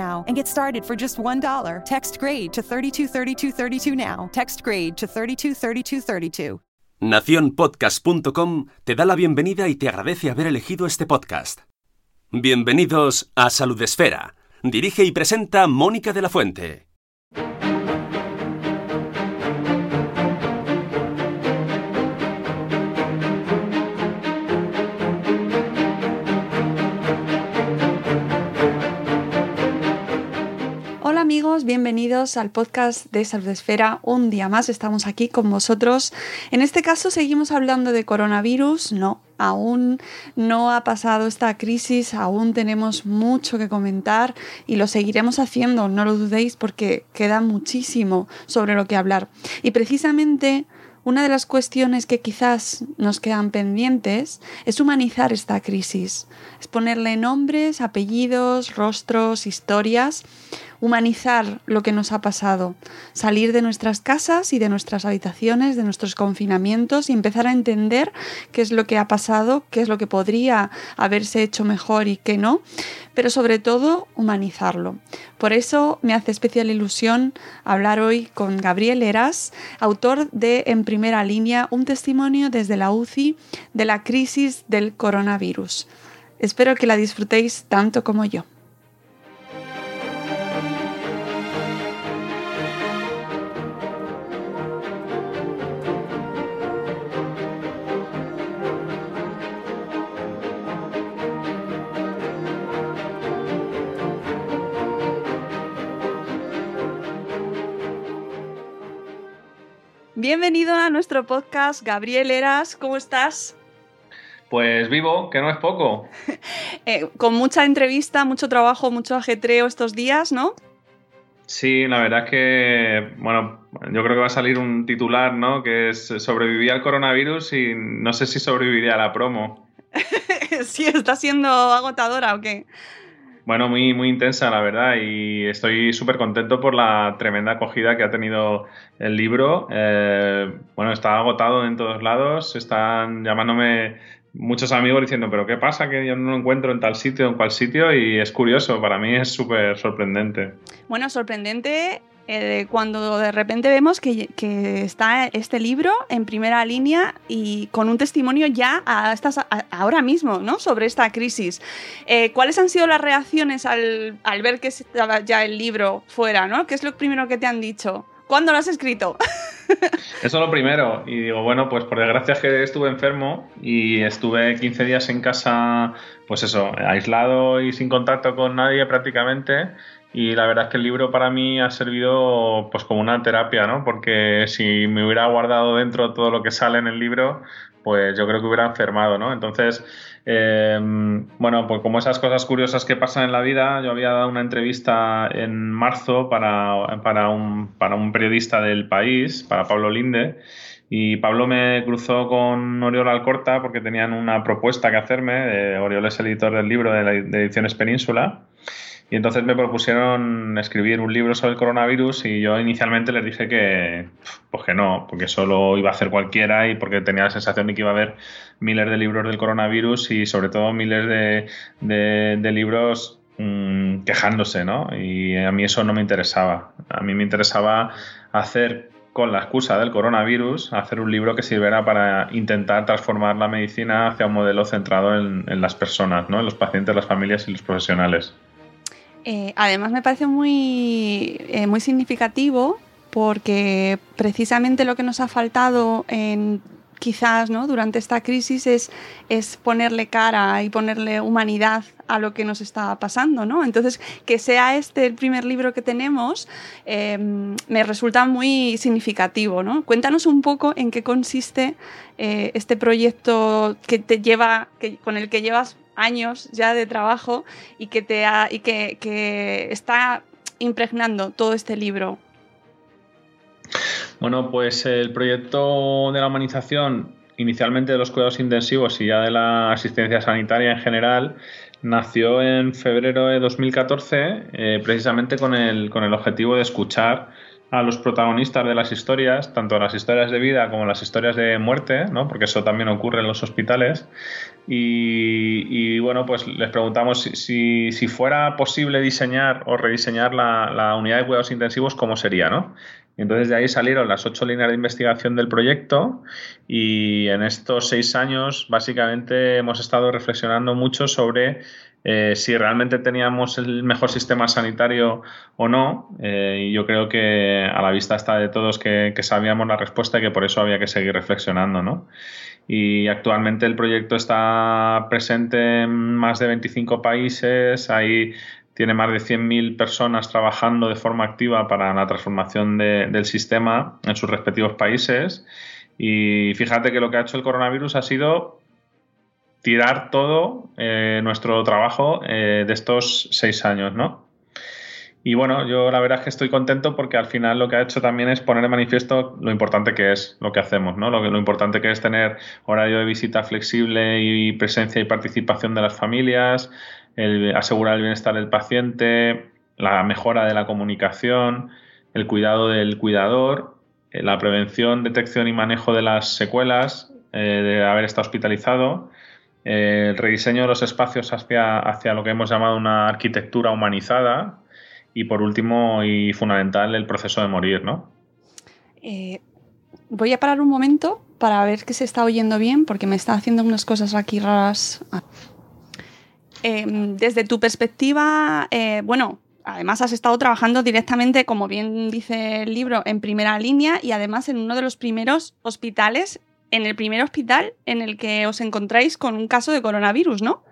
and get started for just $1. Text grade to 323232 now. Text grade to 323232. Naciónpodcast.com te da la bienvenida y te agradece haber elegido este podcast. Bienvenidos a Salud Esfera. Dirige y presenta Mónica de la Fuente. Amigos, bienvenidos al podcast de Salud Esfera. Un día más estamos aquí con vosotros. En este caso seguimos hablando de coronavirus. No, aún no ha pasado esta crisis, aún tenemos mucho que comentar y lo seguiremos haciendo, no lo dudéis porque queda muchísimo sobre lo que hablar. Y precisamente una de las cuestiones que quizás nos quedan pendientes es humanizar esta crisis, es ponerle nombres, apellidos, rostros, historias, humanizar lo que nos ha pasado, salir de nuestras casas y de nuestras habitaciones, de nuestros confinamientos y empezar a entender qué es lo que ha pasado, qué es lo que podría haberse hecho mejor y qué no, pero sobre todo humanizarlo. Por eso me hace especial ilusión hablar hoy con Gabriel Eras, autor de En primera línea, un testimonio desde la UCI de la crisis del coronavirus. Espero que la disfrutéis tanto como yo. Bienvenido a nuestro podcast, Gabriel Eras, ¿cómo estás? Pues vivo, que no es poco. Eh, con mucha entrevista, mucho trabajo, mucho ajetreo estos días, ¿no? Sí, la verdad es que, bueno, yo creo que va a salir un titular, ¿no? Que es sobreviví al coronavirus y no sé si sobreviviría a la promo. sí, está siendo agotadora o qué. Bueno, muy, muy intensa, la verdad, y estoy súper contento por la tremenda acogida que ha tenido el libro. Eh, bueno, está agotado en todos lados, están llamándome muchos amigos diciendo, pero ¿qué pasa? Que yo no lo encuentro en tal sitio, en cual sitio, y es curioso, para mí es súper sorprendente. Bueno, sorprendente eh, cuando de repente vemos que, que, está este libro en primera línea y con un testimonio ya a estas, a, ahora mismo, ¿no? Sobre esta crisis. Eh, ¿Cuáles han sido las reacciones al, al, ver que estaba ya el libro fuera, ¿no? ¿Qué es lo primero que te han dicho? ¿Cuándo lo has escrito? Eso es lo primero. Y digo, bueno, pues por desgracia es que estuve enfermo y estuve 15 días en casa, pues eso, aislado y sin contacto con nadie prácticamente. Y la verdad es que el libro para mí ha servido pues como una terapia, ¿no? Porque si me hubiera guardado dentro todo lo que sale en el libro, pues yo creo que hubiera enfermado, ¿no? Entonces, eh, bueno, pues como esas cosas curiosas que pasan en la vida, yo había dado una entrevista en marzo para, para, un, para un periodista del país, para Pablo Linde, y Pablo me cruzó con Oriol Alcorta porque tenían una propuesta que hacerme. Eh, Oriol es el editor del libro de, la, de Ediciones Península. Y entonces me propusieron escribir un libro sobre el coronavirus y yo inicialmente les dije que, pues que no, porque solo iba a hacer cualquiera y porque tenía la sensación de que iba a haber miles de libros del coronavirus y sobre todo miles de, de, libros mm, quejándose, ¿no? Y a mí eso no me interesaba. A mí me interesaba hacer con la excusa del coronavirus, hacer un libro que sirviera para intentar transformar la medicina hacia un modelo centrado en, en las personas, ¿no? en los pacientes, las familias y los profesionales. Eh, además me parece muy, eh, muy significativo porque precisamente lo que nos ha faltado en quizás ¿no? durante esta crisis es, es ponerle cara y ponerle humanidad a lo que nos está pasando. ¿no? Entonces, que sea este el primer libro que tenemos em, me resulta muy significativo. ¿no? Cuéntanos un poco en qué consiste eh, este proyecto que te lleva, que, con el que llevas años ya de trabajo y que, te y que, está impregnando todo este libro. Bueno, pues el proyecto de la humanización, inicialmente de los cuidados intensivos y ya de la asistencia sanitaria en general, nació en febrero de 2014 eh, precisamente con el, con el objetivo de escuchar a los protagonistas de las historias, tanto las historias de vida como las historias de muerte, ¿no? porque eso también ocurre en los hospitales. Y, bueno, pues les preguntamos si, fuera posible diseñar o rediseñar la, unidad de cuidados intensivos, ¿cómo sería? ¿no? Y entonces de ahí salieron las ocho líneas de investigación del proyecto y en estos seis años básicamente hemos estado reflexionando mucho sobre eh, si realmente teníamos el mejor sistema sanitario o no. Eh, y yo creo que a la vista está de todos que, sabíamos la respuesta y que por eso había que seguir reflexionando, ¿no? Y actualmente el proyecto está presente en más de 25 países, ahí tiene más de 100.000 personas trabajando de forma activa para la transformación del sistema en sus respectivos países. Y fíjate que lo que ha hecho el coronavirus ha sido tirar todo eh, nuestro trabajo eh, de estos seis años, ¿no? Y bueno, yo la verdad es que estoy contento porque al final lo que ha hecho también es poner de manifiesto lo importante que es lo que hacemos, ¿no? Lo, lo importante que es tener horario de visita flexible y presencia y participación de las familias, el asegurar el bienestar del paciente, la mejora de la comunicación, el cuidado del cuidador, eh, la prevención, detección y manejo de las secuelas de haber estado hospitalizado el rediseño de los espacios hacia, hacia lo que hemos llamado una arquitectura humanizada y por último y fundamental el proceso de morir, ¿no? Eh, voy a parar un momento para ver que se está oyendo bien porque me está haciendo unas cosas aquí raras. Ah. Em, desde tu perspectiva, eh, bueno, además has estado trabajando directamente, como bien dice el libro, en primera línea y además en uno de los primeros hospitales en el primer hospital en el que os encontráis con un caso de coronavirus, ¿no?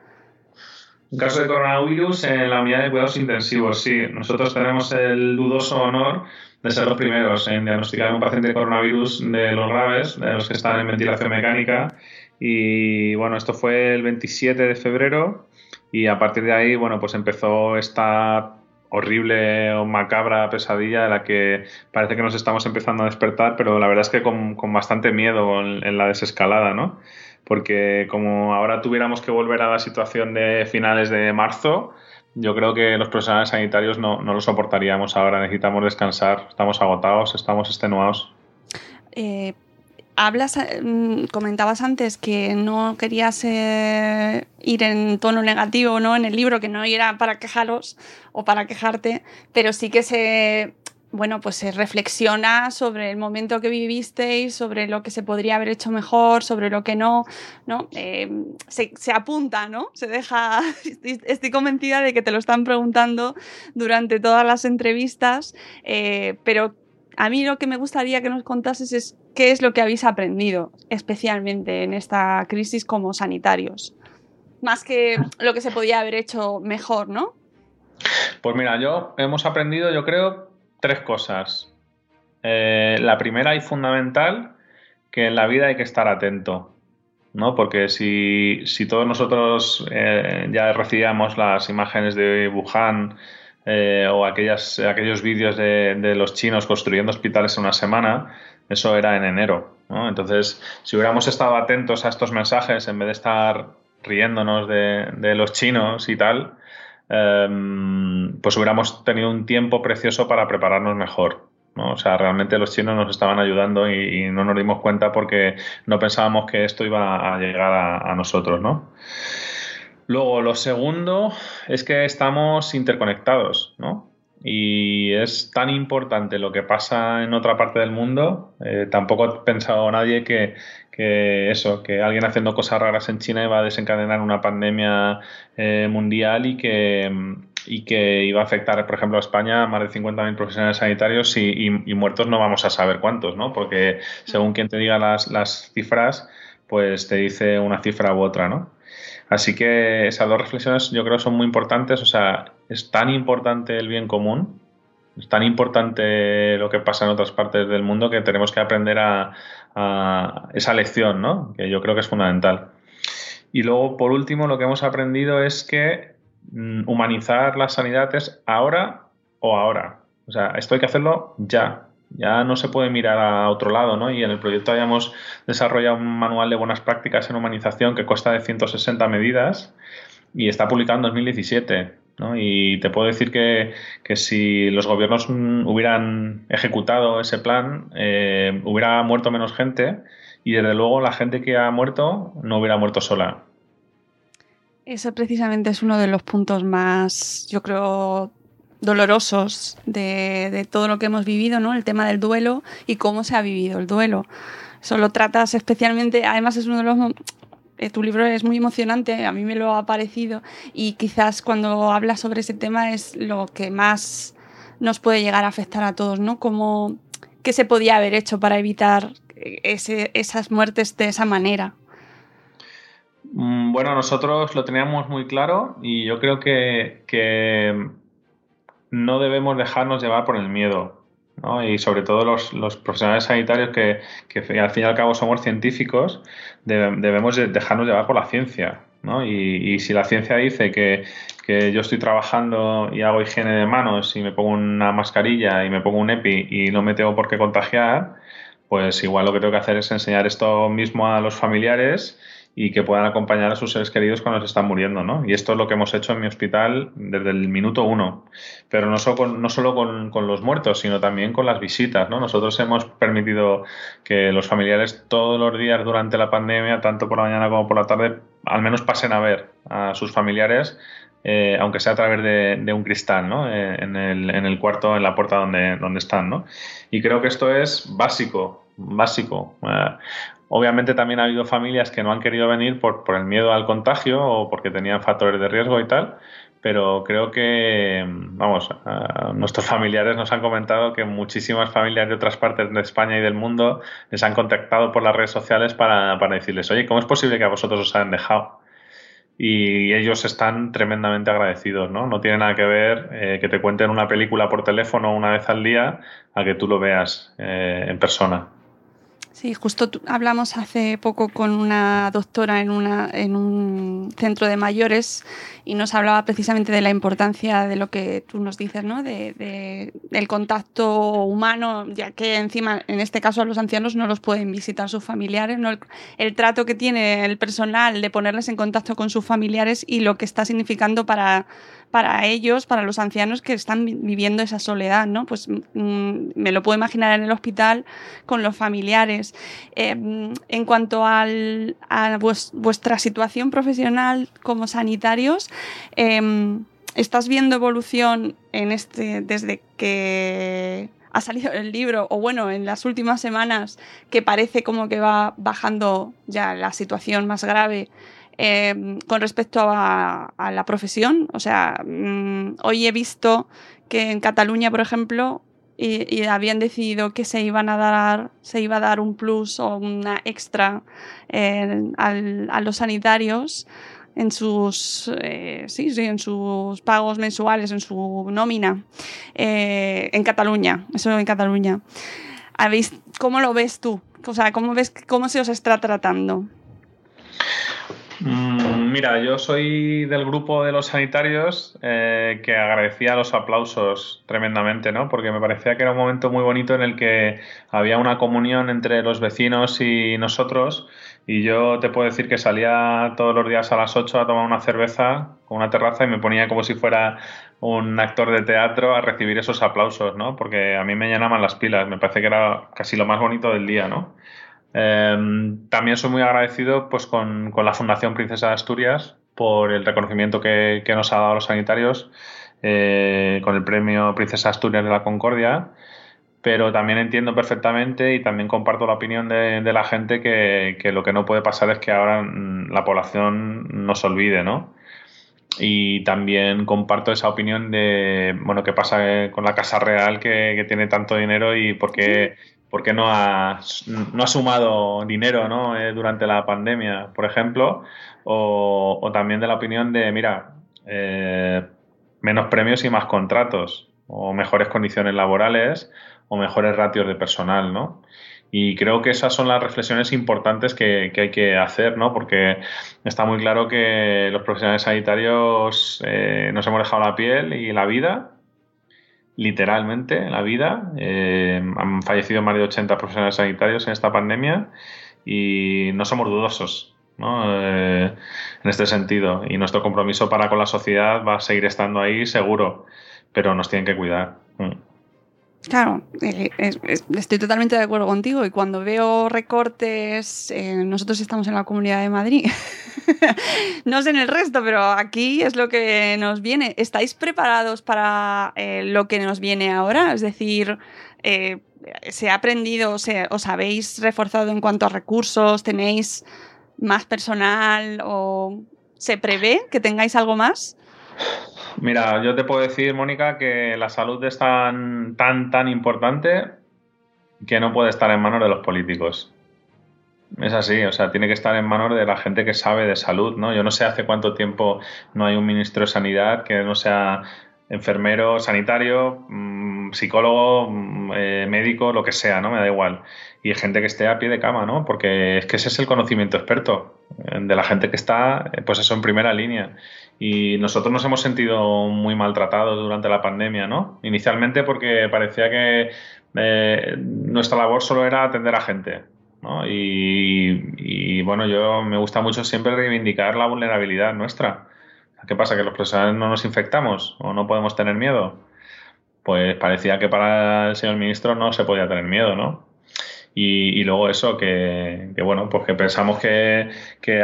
Un caso de coronavirus en la unidad de cuidados intensivos, sí. Nosotros tenemos el dudoso honor de ser los primeros en diagnosticar un paciente de coronavirus de los graves, de los que están en ventilación mecánica. Y bueno, esto fue el 27 de febrero y a partir de ahí, bueno, pues empezó esta horrible o macabra pesadilla de la que parece que nos estamos empezando a despertar, pero la verdad es que con, bastante miedo en, la desescalada, ¿no? Porque como ahora tuviéramos que volver a la situación de finales de marzo, yo creo que los profesionales sanitarios no, no lo soportaríamos ahora, necesitamos descansar, estamos agotados, estamos extenuados. Eh, hablas, mm, comentabas antes que no querías eh, ir en tono negativo, ¿no? En el libro, que no era para quejaros o para quejarte, pero sí que se, bueno, pues se reflexiona sobre el momento que vivisteis, sobre lo que se podría haber hecho mejor, sobre lo que no, ¿no? Eh, se, apunta, ¿no? Se deja, estoy convencida de que te lo están preguntando durante todas las entrevistas, eh, pero a mí lo que me gustaría que nos contases es qué es lo que habéis aprendido, especialmente en esta crisis como sanitarios. Más que lo que se podía haber hecho mejor, ¿no? Pues mira, yo hemos aprendido, yo creo, tres cosas. Eh, la primera y fundamental, que en la vida hay que estar atento. ¿no? Porque si, todos nosotros eh, ya recibíamos las imágenes de Wuhan eh, o aquellas, aquellos vídeos de, los chinos construyendo hospitales en una semana, eso era en enero. Entonces, si hubiéramos estado atentos a estos mensajes en vez de estar riéndonos de, los chinos y tal, em, pues hubiéramos tenido un tiempo precioso para prepararnos mejor. ¿no? O sea, realmente los chinos nos estaban ayudando y, no nos dimos cuenta porque no pensábamos que esto iba a llegar a, nosotros, ¿no? Luego, lo segundo es que estamos interconectados, ¿no? y es tan importante lo que pasa en otra parte del mundo, eh, tampoco ha pensado nadie que, eso, que alguien haciendo cosas raras en China iba a desencadenar una pandemia eh, mundial y que, y que iba a afectar, por ejemplo, a España a más de 50.000 profesionales sanitarios y, muertos no vamos a saber cuántos, ¿no? Porque según quien te diga las, las cifras, pues te dice una cifra u otra, ¿no? Así que esas dos reflexiones yo creo que son muy importantes. O sea, es tan importante el bien común, es tan importante lo que pasa en otras partes del mundo que tenemos que aprender a, esa lección, ¿no? Que yo creo que es fundamental. Y luego, por último, lo que hemos aprendido es que mm, humanizar la sanidad es ahora o ahora. O sea, esto hay que hacerlo ya. Ya no se puede mirar a otro lado, ¿no? Y en el proyecto habíamos desarrollado un manual de buenas prácticas en humanización que consta de 160 medidas y está publicado en 2017. ¿No? Y te puedo decir que, si los gobiernos hubieran ejecutado ese plan, eh, hubiera muerto menos gente y desde luego la gente que ha muerto no hubiera muerto sola. Eso precisamente es uno de los puntos más, yo creo, dolorosos de, todo lo que hemos vivido, ¿no? El tema del duelo y cómo se ha vivido el duelo. Eso lo tratas especialmente, además es uno de los... Eh, tu libro es muy emocionante, a mí me lo ha parecido y quizás cuando hablas sobre ese tema es lo que más nos puede llegar a afectar a todos, ¿no? Como, ¿Qué se podía haber hecho para evitar esas muertes de esa manera? Mm, bueno, nosotros lo teníamos muy claro y yo creo que no debemos dejarnos llevar por el miedo. ¿No? Y sobre todo los, los profesionales sanitarios que, que, al fin y al cabo somos científicos, debemos dejarnos llevar por la ciencia. ¿no? Y, y, si la ciencia dice que, que, yo estoy trabajando y hago higiene de manos y me pongo una mascarilla y me pongo un EPI y no me tengo por qué contagiar, pues igual lo que tengo que hacer es enseñar esto mismo a los familiares y que puedan acompañar a sus seres queridos cuando se están muriendo, ¿no? Y esto es lo que hemos hecho en mi hospital desde el minuto uno. Pero no solo con, no solo con, los muertos, sino también con las visitas, ¿no? Nosotros hemos permitido que los familiares todos los días durante la pandemia, tanto por la mañana como por la tarde, al menos pasen a ver a sus familiares eh, aunque sea a través de, un cristal, ¿no? Eh, en, el, cuarto, en la puerta donde, donde están, ¿no? Y creo que esto es básico, básico. Eh, Obviamente también ha habido familias que no han querido venir por, el miedo al contagio o porque tenían factores de riesgo y tal, pero creo que, vamos, nuestros familiares nos han comentado que muchísimas familias de otras partes de España y del mundo les han contactado por las redes sociales para, para decirles, oye, ¿cómo es posible que a vosotros os hayan dejado? Y ellos están tremendamente agradecidos, ¿no? No tiene nada que ver eh, que te cuenten una película por teléfono una vez al día a que tú lo veas eh, en persona. Sí, justo hablamos hace poco con una doctora en, una, en un centro de mayores y nos hablaba precisamente de la importancia de lo que tú nos dices, ¿no? De, del contacto humano, ya que encima, en este caso, a los ancianos no los pueden visitar sus familiares, ¿no? el trato que tiene el personal de ponerles en contacto con sus familiares y lo que está significando para para ellos, para los ancianos que están viviendo esa soledad, ¿no? Pues mm, me lo puedo imaginar en el hospital con los familiares. Eh, en cuanto a vuestra situación profesional como sanitarios, em, ¿estás viendo evolución este desde que ha salido el libro, o bueno, en las últimas semanas, que parece como que va bajando ya la situación más grave Em, con respecto a, la profesión. O sea, mm, hoy he visto que en Cataluña, por ejemplo, y, habían decidido que se iban a dar, se iba a dar un plus o una extra a los sanitarios en sus, eh, sí, sí, en sus pagos mensuales, en su nómina, eh, en Cataluña, eso en Cataluña. ¿Cómo lo ves tú? O sea, ¿cómo ves cómo se os está tratando? Mm, mira, yo soy del grupo de los sanitarios eh, que agradecía los aplausos tremendamente, ¿no? Porque me parecía que era un momento muy bonito en el que había una comunión entre los vecinos y nosotros. Y yo te puedo decir que salía todos los días a las 8 a tomar una cerveza con una terraza y me ponía como si fuera un actor de teatro a recibir esos aplausos, ¿no? Porque a mí me llenaban las pilas, me parece que era casi lo más bonito del día, ¿no? Em, también soy muy agradecido pues, con, la Fundación Princesa de Asturias por el reconocimiento que, nos ha dado a los sanitarios eh, con el premio Princesa Asturias de la Concordia, pero también entiendo perfectamente y también comparto la opinión de, la gente que, lo que no puede pasar es que ahora mm, la población nos olvide, ¿no? Y también comparto esa opinión de, bueno, qué pasa con la Casa Real que, tiene tanto dinero y por qué ¿por qué no ha, no ha sumado dinero ¿no? Eh, durante la pandemia, por ejemplo? O, también de la opinión de, mira, eh, menos premios y más contratos, o mejores condiciones laborales, o mejores ratios de personal, ¿no? Y creo que esas son las reflexiones importantes que, hay que hacer, ¿no? Porque está muy claro que los profesionales sanitarios eh, nos hemos dejado la piel y la vida literalmente en la vida. Eh, han fallecido más de 80 profesionales sanitarios en esta pandemia y no somos dudosos ¿no? Eh, en este sentido. Y nuestro compromiso para con la sociedad va a seguir estando ahí seguro, pero nos tienen que cuidar. Mm. Claro, eh, estoy totalmente de acuerdo contigo y cuando veo recortes, nosotros estamos en la Comunidad de Madrid, no sé en el resto, pero aquí es lo que nos viene. ¿Estáis preparados para eh, lo que nos viene ahora? Es decir, eh, ¿se ha aprendido, os habéis reforzado en cuanto a recursos? ¿Tenéis más personal o se prevé que tengáis algo más? Mira, yo te puedo decir, Mónica, que la salud es tan, tan, tan importante que no puede estar en manos de los políticos. Es así, o sea, tiene que estar en manos de la gente que sabe de salud, ¿no? Yo no sé hace cuánto tiempo no hay un ministro de Sanidad que no sea enfermero, sanitario, mm, psicólogo, mm, eh, médico, lo que sea, ¿no? Me da igual. Y gente que esté a pie de cama, ¿no? Porque es que ese es el conocimiento experto eh, de la gente que está, eh, pues eso, en primera línea. Y nosotros nos hemos sentido muy maltratados durante la pandemia, ¿no? Inicialmente porque parecía que nuestra labor solo era atender a gente, y, bueno, yo me gusta mucho siempre reivindicar la vulnerabilidad nuestra. ¿Qué pasa? ¿Que los profesionales no nos infectamos o no podemos tener miedo? Pues parecía que para el señor ministro no se podía tener miedo, ¿no? Y, luego eso, que, bueno, pues que pensamos que,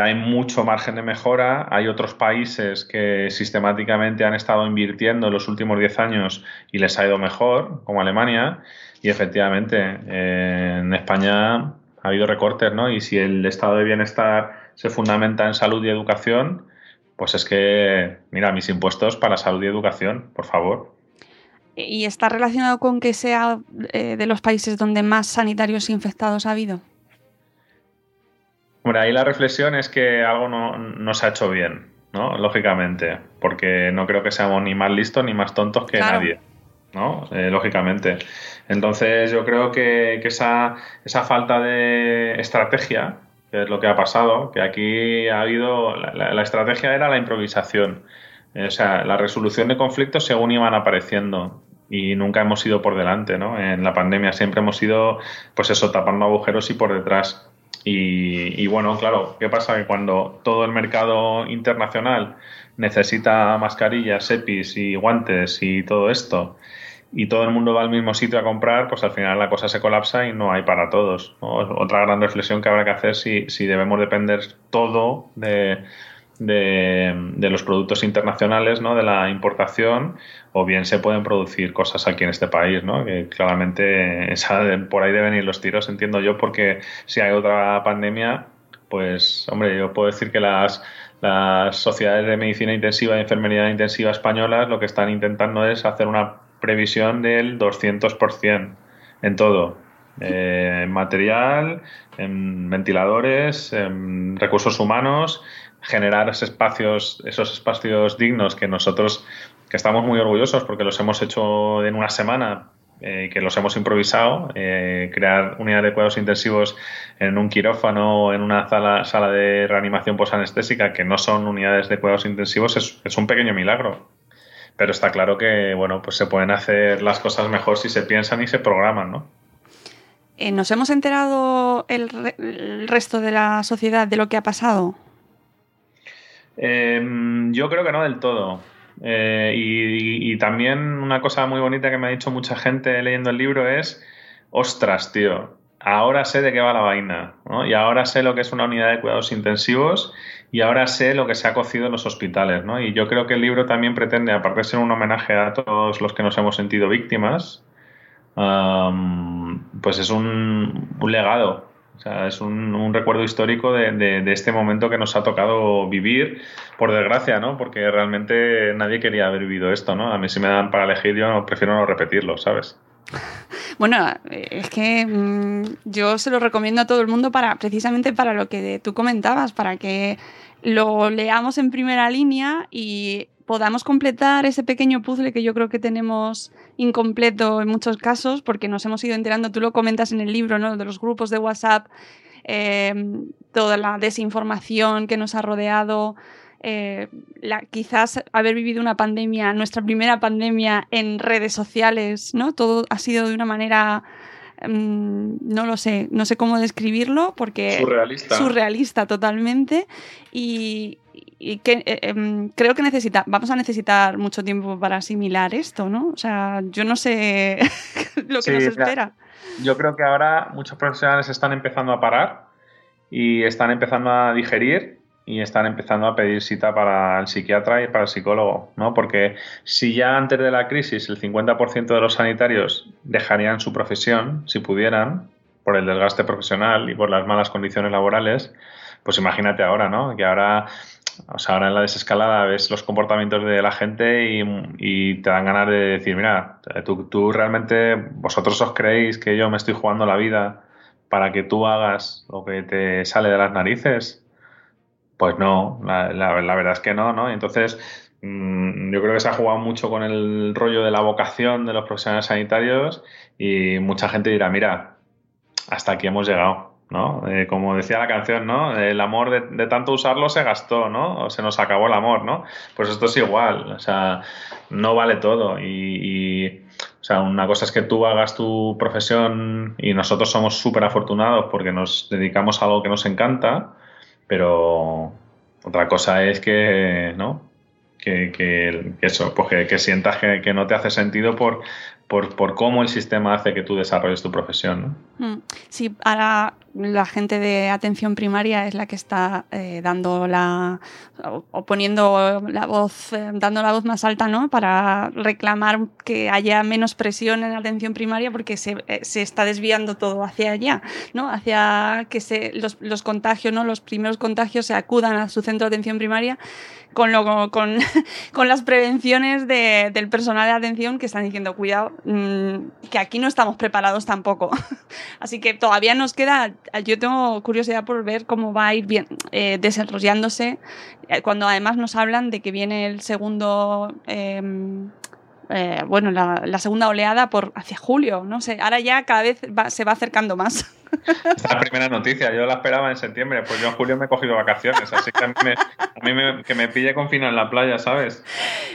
hay mucho margen de mejora. Hay otros países que sistemáticamente han estado invirtiendo en los últimos 10 años y les ha ido mejor, como Alemania. Y efectivamente, en España ha habido recortes, ¿no? Y si el estado de bienestar se fundamenta en salud y educación, pues es que, mira, mis impuestos para salud y educación, por favor. ¿Y está relacionado con que sea eh, de los países donde más sanitarios infectados ha habido? Hombre, ahí la reflexión es que algo no, se ha hecho bien, ¿no? Lógicamente, porque no creo que seamos ni más listos ni más tontos que nadie, ¿no? Eh, lógicamente. Entonces yo creo que, esa, esa, falta de estrategia, es lo que ha pasado, que aquí ha habido, la, estrategia era la improvisación, o sea, la resolución de conflictos según iban apareciendo y nunca hemos ido por delante, ¿no? En la pandemia siempre hemos ido, pues eso, tapando agujeros y por detrás. Y, bueno, claro, ¿qué pasa? Que cuando todo el mercado internacional necesita mascarillas, EPIs y guantes y todo esto, y todo el mundo va al mismo sitio a comprar, pues al final la cosa se colapsa y no hay para todos. Otra gran reflexión que habrá que hacer si, si debemos depender todo de, de, los productos internacionales, ¿no? de la importación, o bien se pueden producir cosas aquí en este país, ¿no? que claramente por ahí deben ir los tiros, entiendo yo, porque si hay otra pandemia, pues hombre, yo puedo decir que las, las sociedades de medicina intensiva y enfermería intensiva españolas lo que están intentando es hacer una previsión del 200% en todo. Eh, en material, en ventiladores, en recursos humanos, generar esos espacios, esos espacios dignos que nosotros, que estamos muy orgullosos porque los hemos hecho en una semana, eh, que los hemos improvisado, eh, crear unidades de cuidados intensivos en un quirófano o en una sala, sala de reanimación posanestésica que no son unidades de cuidados intensivos es, es, un pequeño milagro. Pero está claro que bueno, pues se pueden hacer las cosas mejor si se piensan y se programan, ¿no? Eh, ¿Nos hemos enterado el, re el, resto de la sociedad de lo que ha pasado? Eh, yo creo que no del todo. Eh, y, y, también una cosa muy bonita que me ha dicho mucha gente leyendo el libro es, ostras, tío, ahora sé de qué va la vaina, ¿no? Y ahora sé lo que es una unidad de cuidados intensivos y ahora sé lo que se ha cocido en los hospitales, ¿no? Y yo creo que el libro también pretende, aparte de ser un homenaje a todos los que nos hemos sentido víctimas, um, pues es un, legado o sea, es un, recuerdo histórico de, este momento que nos ha tocado vivir, por desgracia, ¿no? Porque realmente nadie quería haber vivido esto, ¿no? A mí si me dan para elegir, yo prefiero no repetirlo, ¿sabes? Bueno, es que mmm, yo se lo recomiendo a todo el mundo para precisamente para lo que tú comentabas, para que lo leamos en primera línea y podamos completar ese pequeño puzzle que yo creo que tenemos incompleto en muchos casos, porque nos hemos ido enterando, tú lo comentas en el libro, ¿no? de los grupos de WhatsApp, eh, toda la desinformación que nos ha rodeado, eh, la, quizás haber vivido una pandemia, nuestra primera pandemia en redes sociales, ¿no? Todo ha sido de una manera um, no lo sé, no sé cómo describirlo porque surrealista, surrealista totalmente y, y que eh, eh, creo que necesita, vamos a necesitar mucho tiempo para asimilar esto, ¿no? O sea, yo no sé lo que sí, nos espera. Yo creo que ahora muchos profesionales están empezando a parar y están empezando a digerir y están empezando a pedir cita para el psiquiatra y para el psicólogo, ¿no? Porque si ya antes de la crisis el 50% de los sanitarios dejarían su profesión, si pudieran, por el desgaste profesional y por las malas condiciones laborales, pues imagínate ahora, ¿no? Que ahora, o sea, ahora en la desescalada ves los comportamientos de la gente y, te dan ganas de decir, mira, tú, tú realmente, vosotros os creéis que yo me estoy jugando la vida para que tú hagas lo que te sale de las narices, pues no, la, verdad es que no, ¿no? Entonces, mmm, yo creo que se ha jugado mucho con el rollo de la vocación de los profesionales sanitarios y mucha gente dirá, mira, hasta aquí hemos llegado, ¿no? Eh, como decía la canción, ¿no? El amor de, tanto usarlo se gastó, ¿no? O se nos acabó el amor, ¿no? Pues esto es igual, o sea, no vale todo y, y o sea, una cosa es que tú hagas tu profesión y nosotros somos súper afortunados porque nos dedicamos a algo que nos encanta, pero otra cosa es que, ¿no? Que, que, eso, pues que, que sientas que, no te hace sentido por, por, por, cómo el sistema hace que tú desarrolles tu profesión. ¿no? Sí, ahora la gente de atención primaria es la que está eh, dando la o poniendo la voz eh, dando la voz más alta no para reclamar que haya menos presión en la atención primaria porque se, eh, se está desviando todo hacia allá no hacia que se, los, los contagios no los primeros contagios se acudan a su centro de atención primaria con, lo, con, con las prevenciones de, del personal de atención que están diciendo cuidado mmm, que aquí no estamos preparados tampoco así que todavía nos queda yo tengo curiosidad por ver cómo va a ir bien, eh, desarrollándose cuando además nos hablan de que viene el segundo eh, eh, bueno, la, la, segunda oleada por hacia julio, no sé, ahora ya cada vez va, se va acercando más. Esta es la primera noticia, yo la esperaba en septiembre, pues yo en julio me he cogido vacaciones, así que a mí, me, a mí me, que me pille confino en la playa, ¿sabes?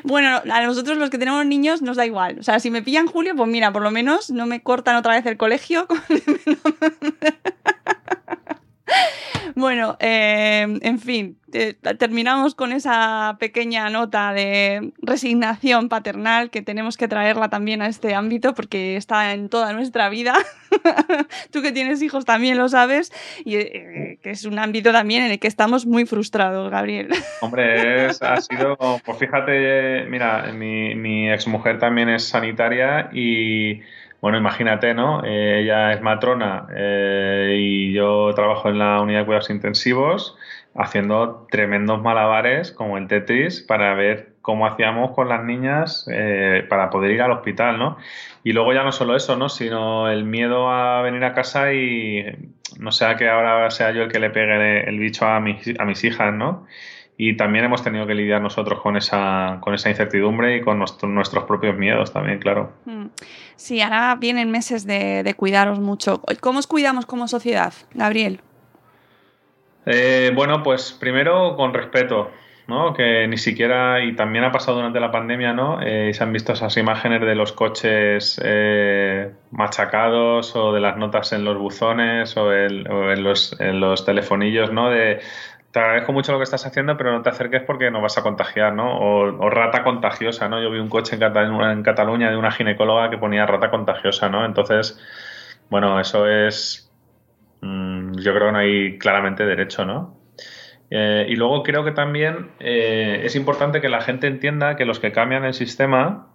Bueno, a nosotros los que tenemos niños nos da igual, o sea, si me pillan julio, pues mira, por lo menos no me cortan otra vez el colegio. Bueno, eh, en fin, eh, terminamos con esa pequeña nota de resignación paternal que tenemos que traerla también a este ámbito porque está en toda nuestra vida. Tú que tienes hijos también lo sabes y eh, que es un ámbito también en el que estamos muy frustrados, Gabriel. Hombre, es, ha sido, pues fíjate, mira, mi, mi exmujer también es sanitaria y bueno, imagínate, ¿no? Eh, ella es matrona eh, y yo trabajo en la unidad de cuidados intensivos haciendo tremendos malabares como el Tetris para ver cómo hacíamos con las niñas eh, para poder ir al hospital, ¿no? Y luego ya no solo eso, ¿no? Sino el miedo a venir a casa y no sea que ahora sea yo el que le pegue el bicho a mis, a mis hijas, ¿no? Y también hemos tenido que lidiar nosotros con esa, con esa incertidumbre y con nuestros propios miedos también, claro. Mm. Sí, ahora vienen meses de, de cuidaros mucho. ¿Cómo os cuidamos como sociedad, Gabriel? Eh, bueno, pues primero con respeto, ¿no? Que ni siquiera, y también ha pasado durante la pandemia, ¿no? Eh, se han visto esas imágenes de los coches eh, machacados o de las notas en los buzones o, en, los, en, los, telefonillos, ¿no? De te agradezco mucho lo que estás haciendo, pero no te acerques porque nos vas a contagiar, ¿no? O, rata contagiosa, ¿no? Yo vi un coche en, en Cataluña de una ginecóloga que ponía rata contagiosa, ¿no? Entonces, bueno, eso es. Mm, yo creo que no hay claramente derecho, ¿no? Eh, y luego creo que también eh, es importante que la gente entienda que los que cambian el sistema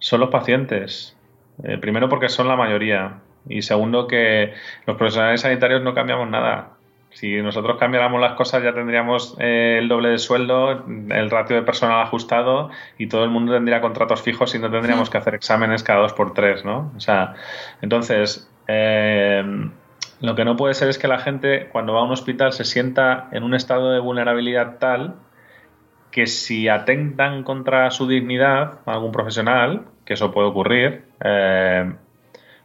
son los pacientes. Eh, primero porque son la mayoría. Y segundo que los profesionales sanitarios no cambiamos nada. Si nosotros cambiáramos las cosas ya tendríamos eh, el doble de sueldo, el ratio de personal ajustado y todo el mundo tendría contratos fijos y no tendríamos que hacer exámenes cada dos por tres, ¿no? O sea, entonces, eh, lo que no puede ser es que la gente cuando va a un hospital se sienta en un estado de vulnerabilidad tal que si atentan contra su dignidad a algún profesional, que eso puede ocurrir, eh,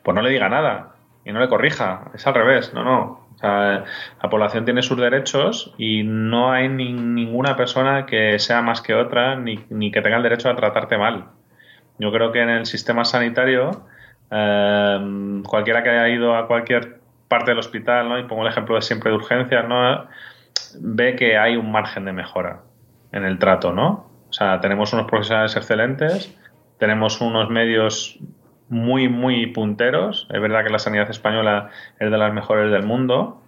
pues no le diga nada y no le corrija. Es al revés, no, no la población tiene sus derechos y no hay ninguna persona que sea más que otra ni, ni, que tenga el derecho a tratarte mal. Yo creo que en el sistema sanitario, em, cualquiera que haya ido a cualquier parte del hospital, ¿no? y pongo el ejemplo de siempre de urgencias, ¿no? ve que hay un margen de mejora en el trato, ¿no? O sea, tenemos unos profesionales excelentes, tenemos unos medios muy, muy punteros. Es verdad que la sanidad española es de las mejores del mundo,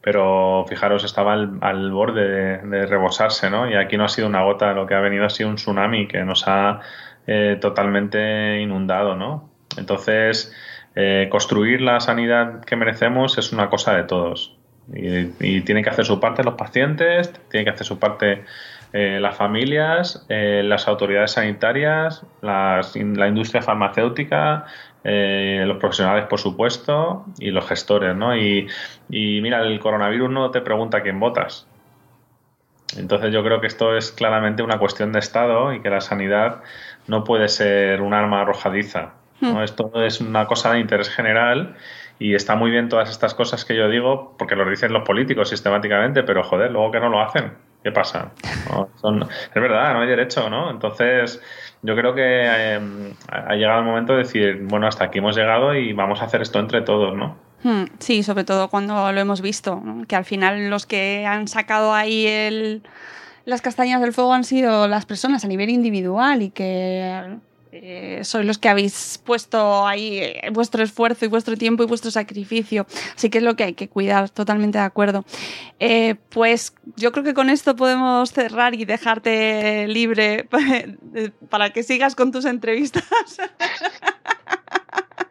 pero fijaros, estaba al, borde de, rebosarse, ¿no? Y aquí no ha sido una gota, lo que ha venido ha sido un tsunami que nos ha eh, totalmente inundado, ¿no? Entonces, eh, construir la sanidad que merecemos es una cosa de todos. Y, y que hacer su parte los pacientes, tienen que hacer su parte eh, las familias, eh, las autoridades sanitarias, la industria farmacéutica, eh, los profesionales, por supuesto, y los gestores, ¿no? Y, y, mira, el coronavirus no te pregunta quién votas. Entonces yo creo que esto es claramente una cuestión de Estado y que la sanidad no puede ser un arma arrojadiza. ¿no? Hmm. Esto es una cosa de interés general y está muy bien todas estas cosas que yo digo porque lo dicen los políticos sistemáticamente, pero joder, luego que no lo hacen. ¿Qué pasa? es verdad, no hay derecho, ¿no? Entonces, yo creo que em, ha llegado el momento de decir, bueno, hasta aquí hemos llegado y vamos a hacer esto entre todos, ¿no? Hmm, sí, sobre todo cuando lo hemos visto, que al final los que han sacado ahí el, las castañas del fuego han sido las personas a nivel individual y que eh, sois los que habéis puesto ahí eh, vuestro esfuerzo y vuestro tiempo y vuestro sacrificio. Así que es lo que hay que cuidar, totalmente de acuerdo. Eh, pues yo creo que con esto podemos cerrar y dejarte libre para que sigas con tus entrevistas.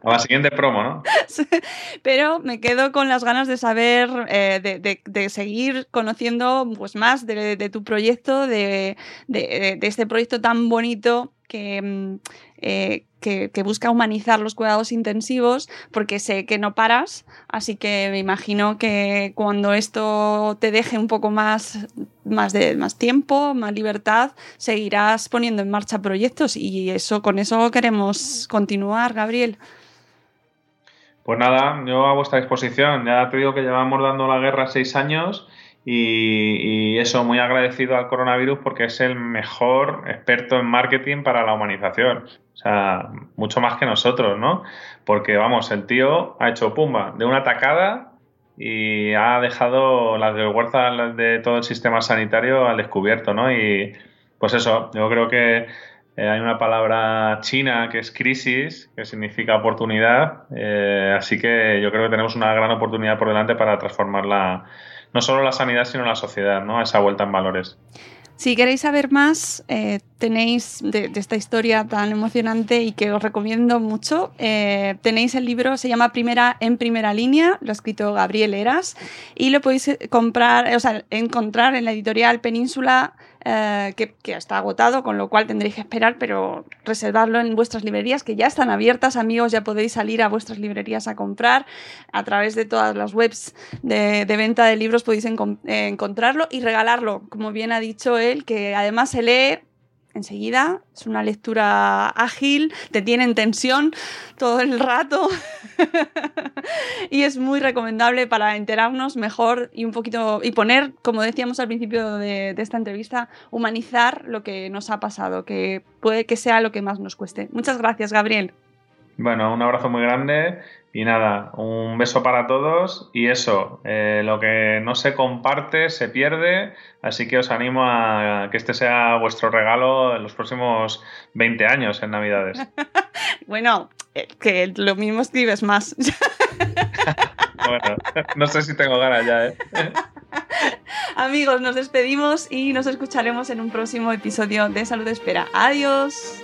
A la siguiente promo, ¿no? Pero me quedo con las ganas de saber, de, seguir conociendo pues, más de, tu proyecto, de, este proyecto tan bonito Mm, eh, que, que, busca humanizar los cuidados intensivos, porque sé que no paras, así que me imagino que cuando esto te deje un poco más, más, de, más tiempo, más libertad, seguirás poniendo en marcha proyectos y eso con eso queremos continuar, Gabriel. Pues nada, yo a vuestra disposición. Ya te digo que llevamos dando la guerra seis años y, eso, muy agradecido al coronavirus porque es el mejor experto en marketing para la humanización. O sea, mucho más que nosotros, ¿no? Porque, vamos, el tío ha hecho pumba de una tacada y ha dejado las vergüenzas de todo el sistema sanitario al descubierto, ¿no? Y pues eso, yo creo que eh, hay una palabra china que es crisis, que significa oportunidad, eh, así que yo creo que tenemos una gran oportunidad por delante para transformar la no solo la sanidad, sino la sociedad, ¿no? Esa vuelta en valores. Si queréis saber más, eh, tenéis de, esta historia tan emocionante y que os recomiendo mucho, eh, tenéis el libro, se llama Primera en primera línea, lo ha escrito Gabriel Eras, y lo podéis comprar, o sea, encontrar en la editorial Península eh, que, está agotado, con lo cual tendréis que esperar, pero reservarlo en vuestras librerías que ya están abiertas, amigos, ya podéis salir a vuestras librerías a comprar. A través de todas las webs de, venta de libros podéis eh, encontrarlo y regalarlo, como bien ha dicho él, que además se lee enseguida. Es una lectura ágil, te tiene en tensión todo el rato y es muy recomendable para enterarnos mejor y un poquito y poner, como decíamos al principio de, de, esta entrevista, humanizar lo que nos ha pasado, que puede que sea lo que más nos cueste. Muchas gracias, Gabriel. Bueno, un abrazo muy grande y nada, un beso para todos y eso, eh, lo que no se comparte se pierde, así que os animo a que este sea vuestro regalo en los próximos 20 años en Navidades. bueno, eh, que lo mismo escribes más. bueno, no sé si tengo ganas ya, ¿eh? Amigos, nos despedimos y nos escucharemos en un próximo episodio de Salud Espera. Adiós.